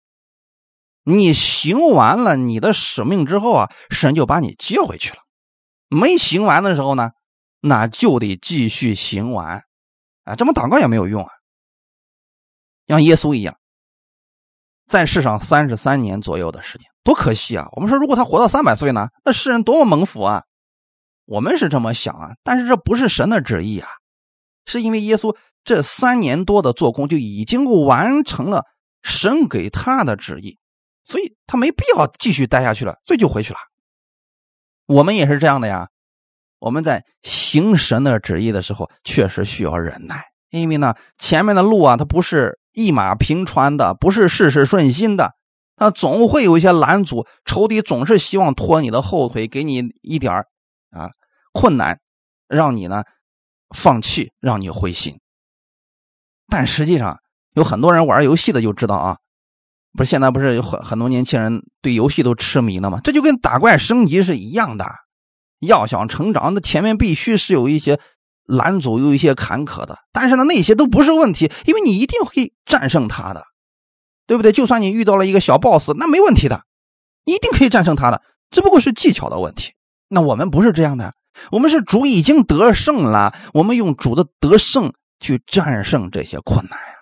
你行完了你的使命之后啊，神就把你接回去了。没行完的时候呢，那就得继续行完啊，这么祷告也没有用啊，像耶稣一样。在世上三十三年左右的时间，多可惜啊！我们说，如果他活到三百岁呢，那世人多么蒙福啊！我们是这么想啊，但是这不是神的旨意啊，是因为耶稣这三年多的做工就已经完成了神给他的旨意，所以他没必要继续待下去了，所以就回去了。我们也是这样的呀，我们在行神的旨意的时候，确实需要忍耐，因为呢，前面的路啊，它不是。一马平川的不是事事顺心的，他总会有一些拦阻，仇敌总是希望拖你的后腿，给你一点啊困难，让你呢放弃，让你灰心。但实际上，有很多人玩游戏的就知道啊，不是现在不是有很很多年轻人对游戏都痴迷了吗？这就跟打怪升级是一样的，要想成长，那前面必须是有一些。拦阻有一些坎坷的，但是呢，那些都不是问题，因为你一定会战胜他的，对不对？就算你遇到了一个小 boss，那没问题的，一定可以战胜他的，只不过是技巧的问题。那我们不是这样的，我们是主已经得胜了，我们用主的得胜去战胜这些困难呀，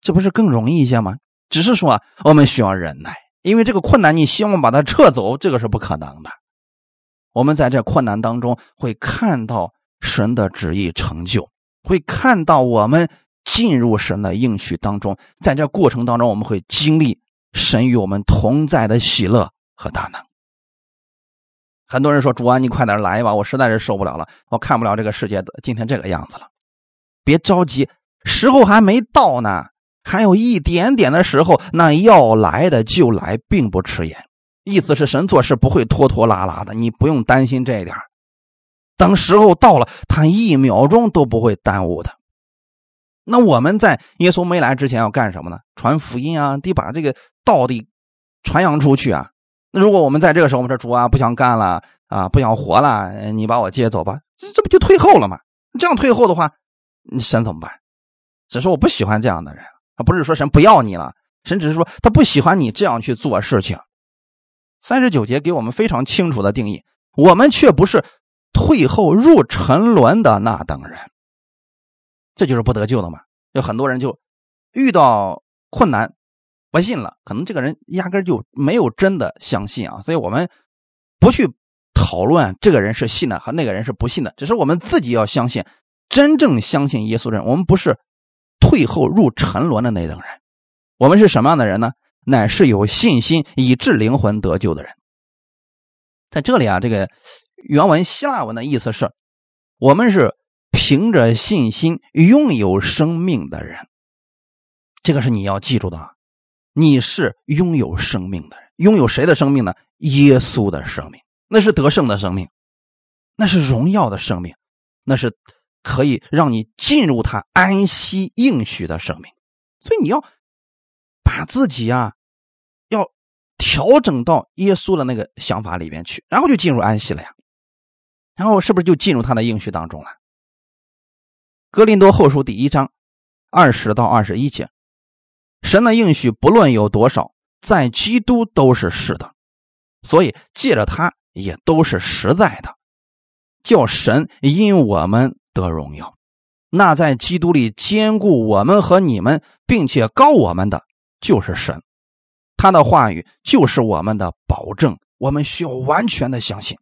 这不是更容易一些吗？只是说我们需要忍耐，因为这个困难你希望把它撤走，这个是不可能的。我们在这困难当中会看到神的旨意成就，会看到我们进入神的应许当中。在这过程当中，我们会经历神与我们同在的喜乐和大能。很多人说：“主啊，你快点来吧，我实在是受不了了，我看不了这个世界今天这个样子了。”别着急，时候还没到呢，还有一点点的时候，那要来的就来，并不迟延。意思是神做事不会拖拖拉拉的，你不用担心这一点。等时候到了，他一秒钟都不会耽误的。那我们在耶稣没来之前要干什么呢？传福音啊，得把这个道得传扬出去啊。那如果我们在这个时候，我们说主啊，不想干了啊，不想活了，你把我接走吧，这不就退后了吗？这样退后的话，神怎么办？只是我不喜欢这样的人，他不是说神不要你了，神只是说他不喜欢你这样去做事情。三十九节给我们非常清楚的定义，我们却不是退后入沉沦的那等人，这就是不得救的嘛。有很多人就遇到困难不信了，可能这个人压根就没有真的相信啊。所以我们不去讨论这个人是信的和那个人是不信的，只是我们自己要相信，真正相信耶稣的人，我们不是退后入沉沦的那等人，我们是什么样的人呢？乃是有信心以致灵魂得救的人。在这里啊，这个原文希腊文的意思是：我们是凭着信心拥有生命的人。这个是你要记住的啊！你是拥有生命的人，拥有谁的生命呢？耶稣的生命，那是得胜的生命，那是荣耀的生命，那是可以让你进入他安息应许的生命。所以你要把自己啊，要调整到耶稣的那个想法里边去，然后就进入安息了呀。然后是不是就进入他的应许当中了？格林多后书第一章二十到二十一节。神的应许不论有多少，在基督都是是的，所以借着他也都是实在的，叫神因我们得荣耀。那在基督里兼顾我们和你们，并且告我们的，就是神。他的话语就是我们的保证，我们需要完全的相信。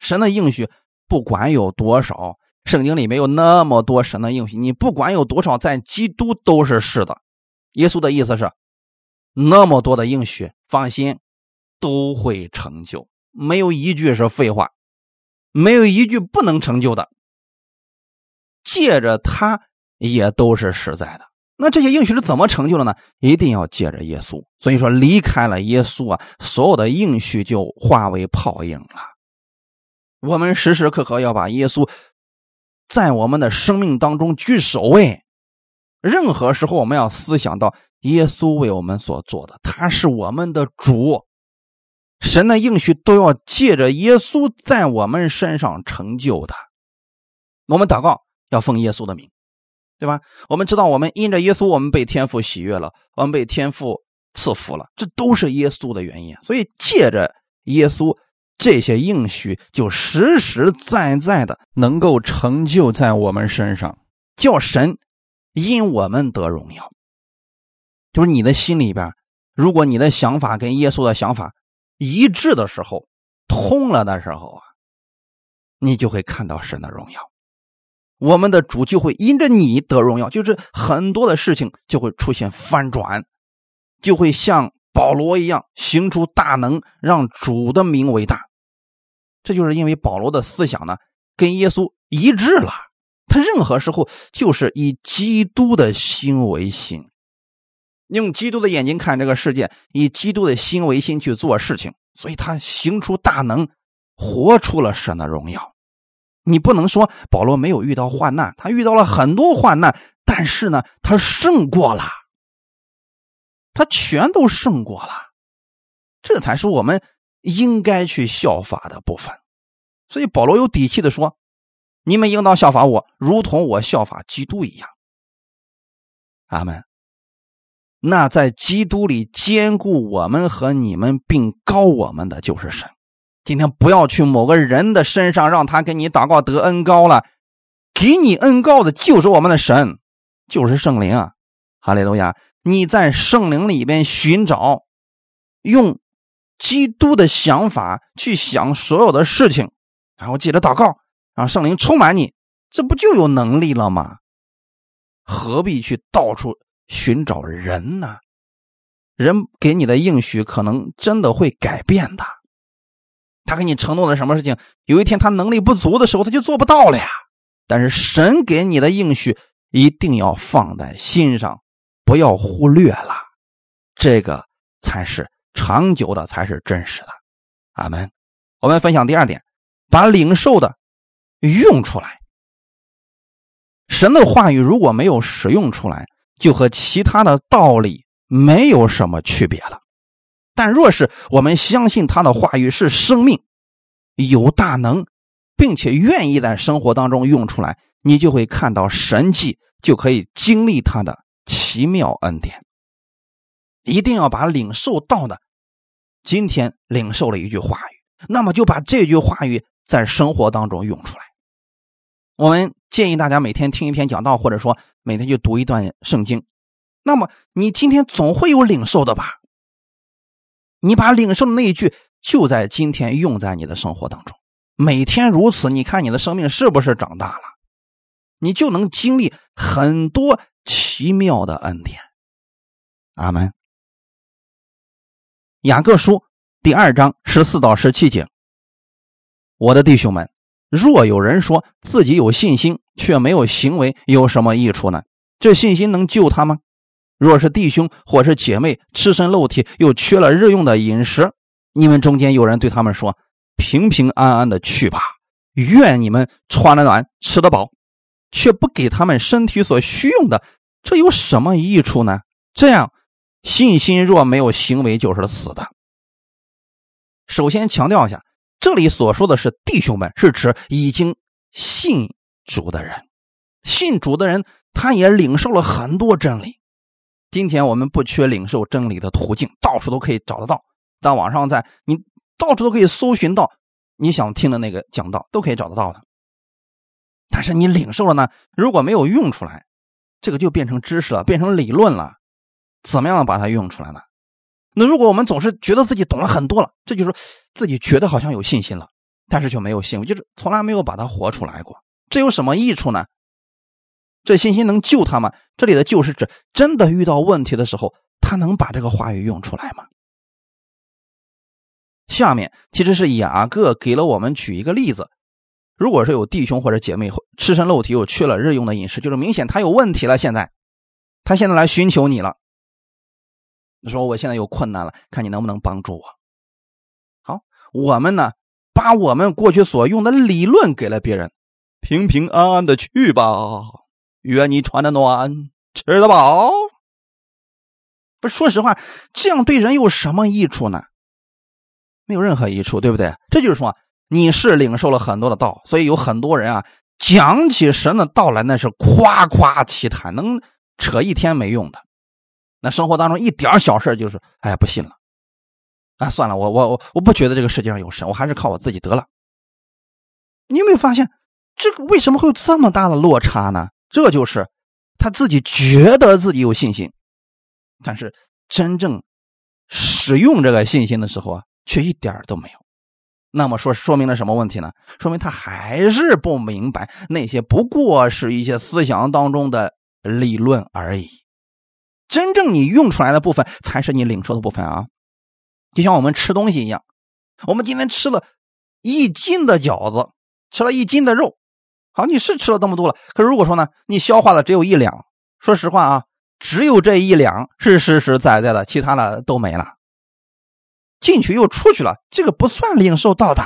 神的应许不管有多少，圣经里面有那么多神的应许，你不管有多少，在基督都是是的。耶稣的意思是，那么多的应许，放心，都会成就，没有一句是废话，没有一句不能成就的。借着他，也都是实在的。那这些应许是怎么成就的呢？一定要借着耶稣。所以说，离开了耶稣啊，所有的应许就化为泡影了。我们时时刻刻要把耶稣在我们的生命当中居首位。任何时候，我们要思想到耶稣为我们所做的，他是我们的主，神的应许都要借着耶稣在我们身上成就的。我们祷告要奉耶稣的名，对吧？我们知道，我们因着耶稣，我们被天父喜悦了，我们被天父赐福了，这都是耶稣的原因。所以，借着耶稣，这些应许就实实在在的能够成就在我们身上，叫神。因我们得荣耀，就是你的心里边，如果你的想法跟耶稣的想法一致的时候，通了的时候啊，你就会看到神的荣耀。我们的主就会因着你得荣耀，就是很多的事情就会出现翻转，就会像保罗一样行出大能，让主的名为大。这就是因为保罗的思想呢，跟耶稣一致了。他任何时候就是以基督的心为心，用基督的眼睛看这个世界，以基督的心为心去做事情，所以他行出大能，活出了神的荣耀。你不能说保罗没有遇到患难，他遇到了很多患难，但是呢，他胜过了，他全都胜过了，这才是我们应该去效法的部分。所以保罗有底气的说。你们应当效法我，如同我效法基督一样。阿门。那在基督里兼顾我们和你们，并高我们的就是神。今天不要去某个人的身上，让他给你祷告得恩高了，给你恩高的就是我们的神，就是圣灵啊！哈利路亚！你在圣灵里边寻找，用基督的想法去想所有的事情，然后记得祷告。啊圣灵充满你，这不就有能力了吗？何必去到处寻找人呢？人给你的应许可能真的会改变的。他给你承诺的什么事情，有一天他能力不足的时候，他就做不到了呀。但是神给你的应许一定要放在心上，不要忽略了。这个才是长久的，才是真实的。阿门。我们分享第二点，把领受的。用出来，神的话语如果没有使用出来，就和其他的道理没有什么区别了。但若是我们相信他的话语是生命，有大能，并且愿意在生活当中用出来，你就会看到神迹，就可以经历他的奇妙恩典。一定要把领受到的，今天领受了一句话语，那么就把这句话语在生活当中用出来。我们建议大家每天听一篇讲道，或者说每天就读一段圣经。那么你今天总会有领受的吧？你把领受的那一句就在今天用在你的生活当中，每天如此，你看你的生命是不是长大了？你就能经历很多奇妙的恩典。阿门。雅各书第二章十四到十七节。我的弟兄们，若有人说自己有信心，却没有行为，有什么益处呢？这信心能救他吗？若是弟兄或是姐妹赤身露体，又缺了日用的饮食，你们中间有人对他们说：“平平安安的去吧，愿你们穿得暖，吃得饱。”却不给他们身体所需用的，这有什么益处呢？这样，信心若没有行为，就是死的。首先强调一下，这里所说的是弟兄们，是指已经信主的人。信主的人，他也领受了很多真理。今天我们不缺领受真理的途径，到处都可以找得到，在网上，在你到处都可以搜寻到你想听的那个讲道，都可以找得到的。但是你领受了呢？如果没有用出来，这个就变成知识了，变成理论了。怎么样把它用出来呢？那如果我们总是觉得自己懂了很多了，这就是自己觉得好像有信心了，但是却没有信，就是从来没有把它活出来过。这有什么益处呢？这信心能救他吗？这里的救是指真的遇到问题的时候，他能把这个话语用出来吗？下面其实是雅各给了我们举一个例子。如果说有弟兄或者姐妹赤身露体又缺了日用的饮食，就是明显他有问题了。现在，他现在来寻求你了。你说我现在有困难了，看你能不能帮助我。好，我们呢，把我们过去所用的理论给了别人，平平安安的去吧，愿你穿的暖，吃得饱。不，说实话，这样对人有什么益处呢？没有任何益处，对不对？这就是说。你是领受了很多的道，所以有很多人啊讲起神的道来，那是夸夸其谈，能扯一天没用的。那生活当中一点小事就是，哎呀不信了，啊算了，我我我我不觉得这个世界上有神，我还是靠我自己得了。你有没有发现，这个为什么会有这么大的落差呢？这就是他自己觉得自己有信心，但是真正使用这个信心的时候啊，却一点都没有。那么说，说明了什么问题呢？说明他还是不明白那些不过是一些思想当中的理论而已。真正你用出来的部分，才是你领受的部分啊！就像我们吃东西一样，我们今天吃了一斤的饺子，吃了一斤的肉，好，你是吃了这么多了。可是如果说呢，你消化的只有一两，说实话啊，只有这一两是实实在在的，其他的都没了。进去又出去了，这个不算领受到的，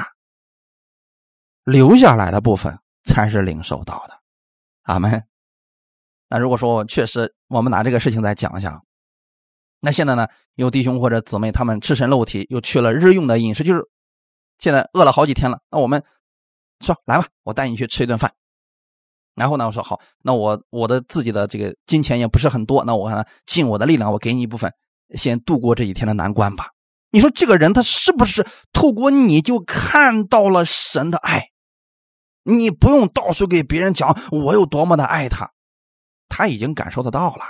留下来的部分才是领受到的。阿门。那如果说确实，我们拿这个事情再讲一下，那现在呢，有弟兄或者姊妹他们赤身露体，又去了日用的饮食，就是现在饿了好几天了。那我们说来吧，我带你去吃一顿饭。然后呢，我说好，那我我的自己的这个金钱也不是很多，那我呢尽我的力量，我给你一部分，先度过这一天的难关吧。你说这个人他是不是透过你就看到了神的爱？你不用到处给别人讲我有多么的爱他，他已经感受得到了。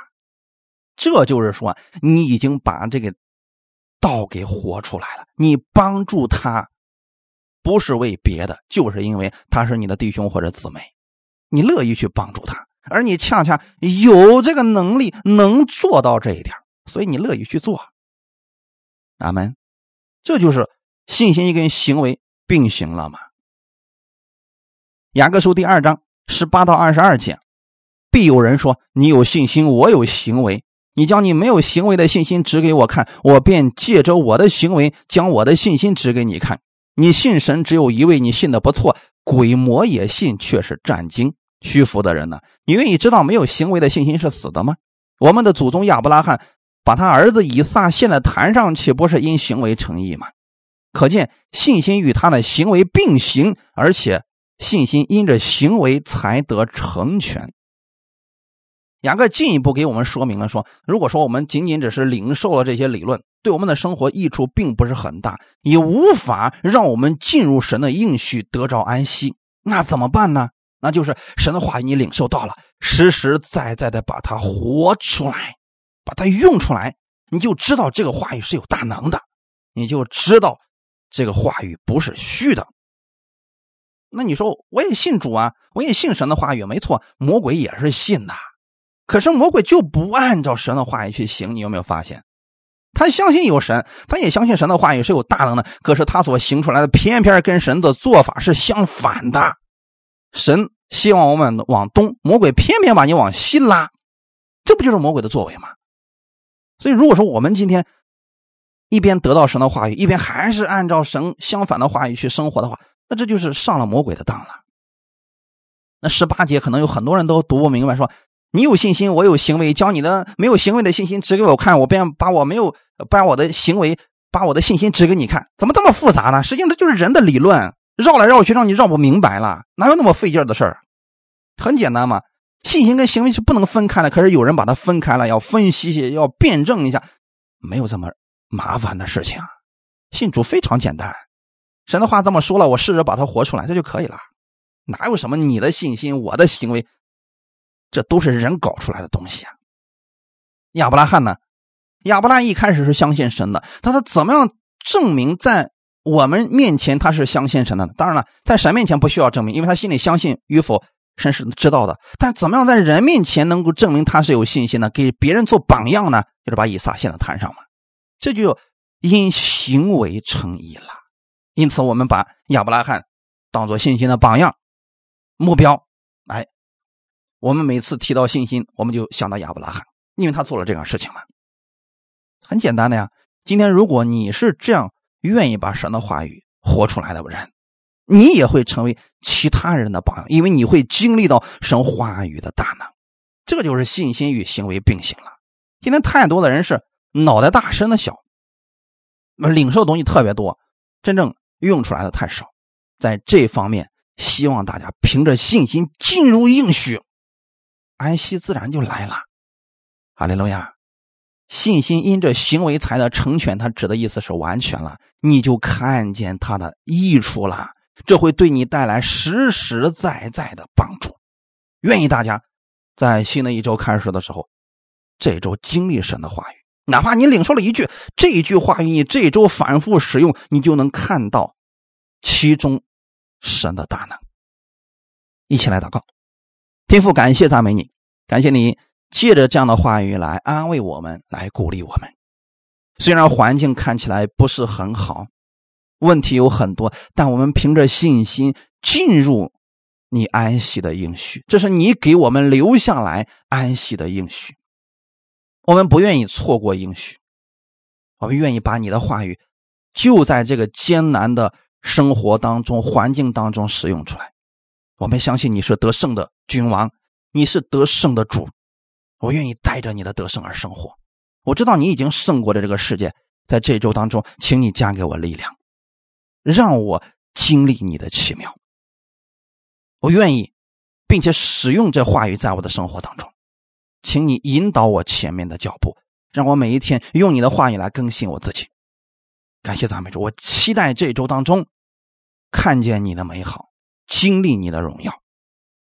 这就是说，你已经把这个道给活出来了。你帮助他，不是为别的，就是因为他是你的弟兄或者姊妹，你乐意去帮助他，而你恰恰有这个能力能做到这一点，所以你乐意去做。阿门，这就是信心跟行为并行了嘛？雅各书第二章十八到二十二节，必有人说：“你有信心，我有行为。你将你没有行为的信心指给我看，我便借着我的行为将我的信心指给你看。你信神只有一位，你信的不错，鬼魔也信，却是战惊屈服的人呢。你愿意知道没有行为的信心是死的吗？我们的祖宗亚伯拉罕。”把他儿子以撒献在坛上，岂不是因行为成义吗？可见信心与他的行为并行，而且信心因着行为才得成全。雅各进一步给我们说明了说，如果说我们仅仅只是领受了这些理论，对我们的生活益处并不是很大，也无法让我们进入神的应许得着安息，那怎么办呢？那就是神的话语你领受到了，实实在在的把它活出来。把它用出来，你就知道这个话语是有大能的，你就知道这个话语不是虚的。那你说我也信主啊，我也信神的话语，没错，魔鬼也是信的，可是魔鬼就不按照神的话语去行，你有没有发现？他相信有神，他也相信神的话语是有大能的。可是他所行出来的，偏偏跟神的做法是相反的。神希望我们往东，魔鬼偏偏把你往西拉，这不就是魔鬼的作为吗？所以，如果说我们今天一边得到神的话语，一边还是按照神相反的话语去生活的话，那这就是上了魔鬼的当了。那十八节可能有很多人都读不明白，说。你有信心，我有行为，将你的没有行为的信心指给我看，我便把我没有把我的行为，把我的信心指给你看。怎么这么复杂呢？实际上这就是人的理论，绕来绕去让你绕不明白了。哪有那么费劲的事儿？很简单嘛，信心跟行为是不能分开的。可是有人把它分开了，要分析，要辩证一下，没有这么麻烦的事情。信主非常简单，神的话这么说了，我试着把它活出来，这就可以了。哪有什么你的信心，我的行为？这都是人搞出来的东西啊！亚伯拉罕呢？亚伯拉一开始是相信神的，但他怎么样证明在我们面前他是相信神的呢？当然了，在神面前不需要证明，因为他心里相信与否，神是知道的。但怎么样在人面前能够证明他是有信心的，给别人做榜样呢？就是把以撒献在坛上嘛。这就因行为成义了。因此，我们把亚伯拉罕当做信心的榜样目标，我们每次提到信心，我们就想到亚伯拉罕，因为他做了这样事情嘛。很简单的呀。今天如果你是这样愿意把神的话语活出来的人，你也会成为其他人的榜样，因为你会经历到神话语的大能。这就是信心与行为并行了。今天太多的人是脑袋大身子小，领受的东西特别多，真正用出来的太少。在这方面，希望大家凭着信心进入应许。安息自然就来了，哈利路亚！信心因着行为才能成全，他指的意思是完全了，你就看见他的益处了，这会对你带来实实在在的帮助。愿意大家在新的一周开始的时候，这周经历神的话语，哪怕你领受了一句，这一句话语你这周反复使用，你就能看到其中神的大能。一起来祷告。天父，感谢赞美你，感谢你借着这样的话语来安慰我们，来鼓励我们。虽然环境看起来不是很好，问题有很多，但我们凭着信心进入你安息的应许，这是你给我们留下来安息的应许。我们不愿意错过应许，我们愿意把你的话语就在这个艰难的生活当中、环境当中使用出来。我们相信你是得胜的君王，你是得胜的主。我愿意带着你的得胜而生活。我知道你已经胜过了这个世界，在这一周当中，请你加给我力量，让我经历你的奇妙。我愿意，并且使用这话语在我的生活当中，请你引导我前面的脚步，让我每一天用你的话语来更新我自己。感谢赞美主，我期待这一周当中看见你的美好。经历你的荣耀，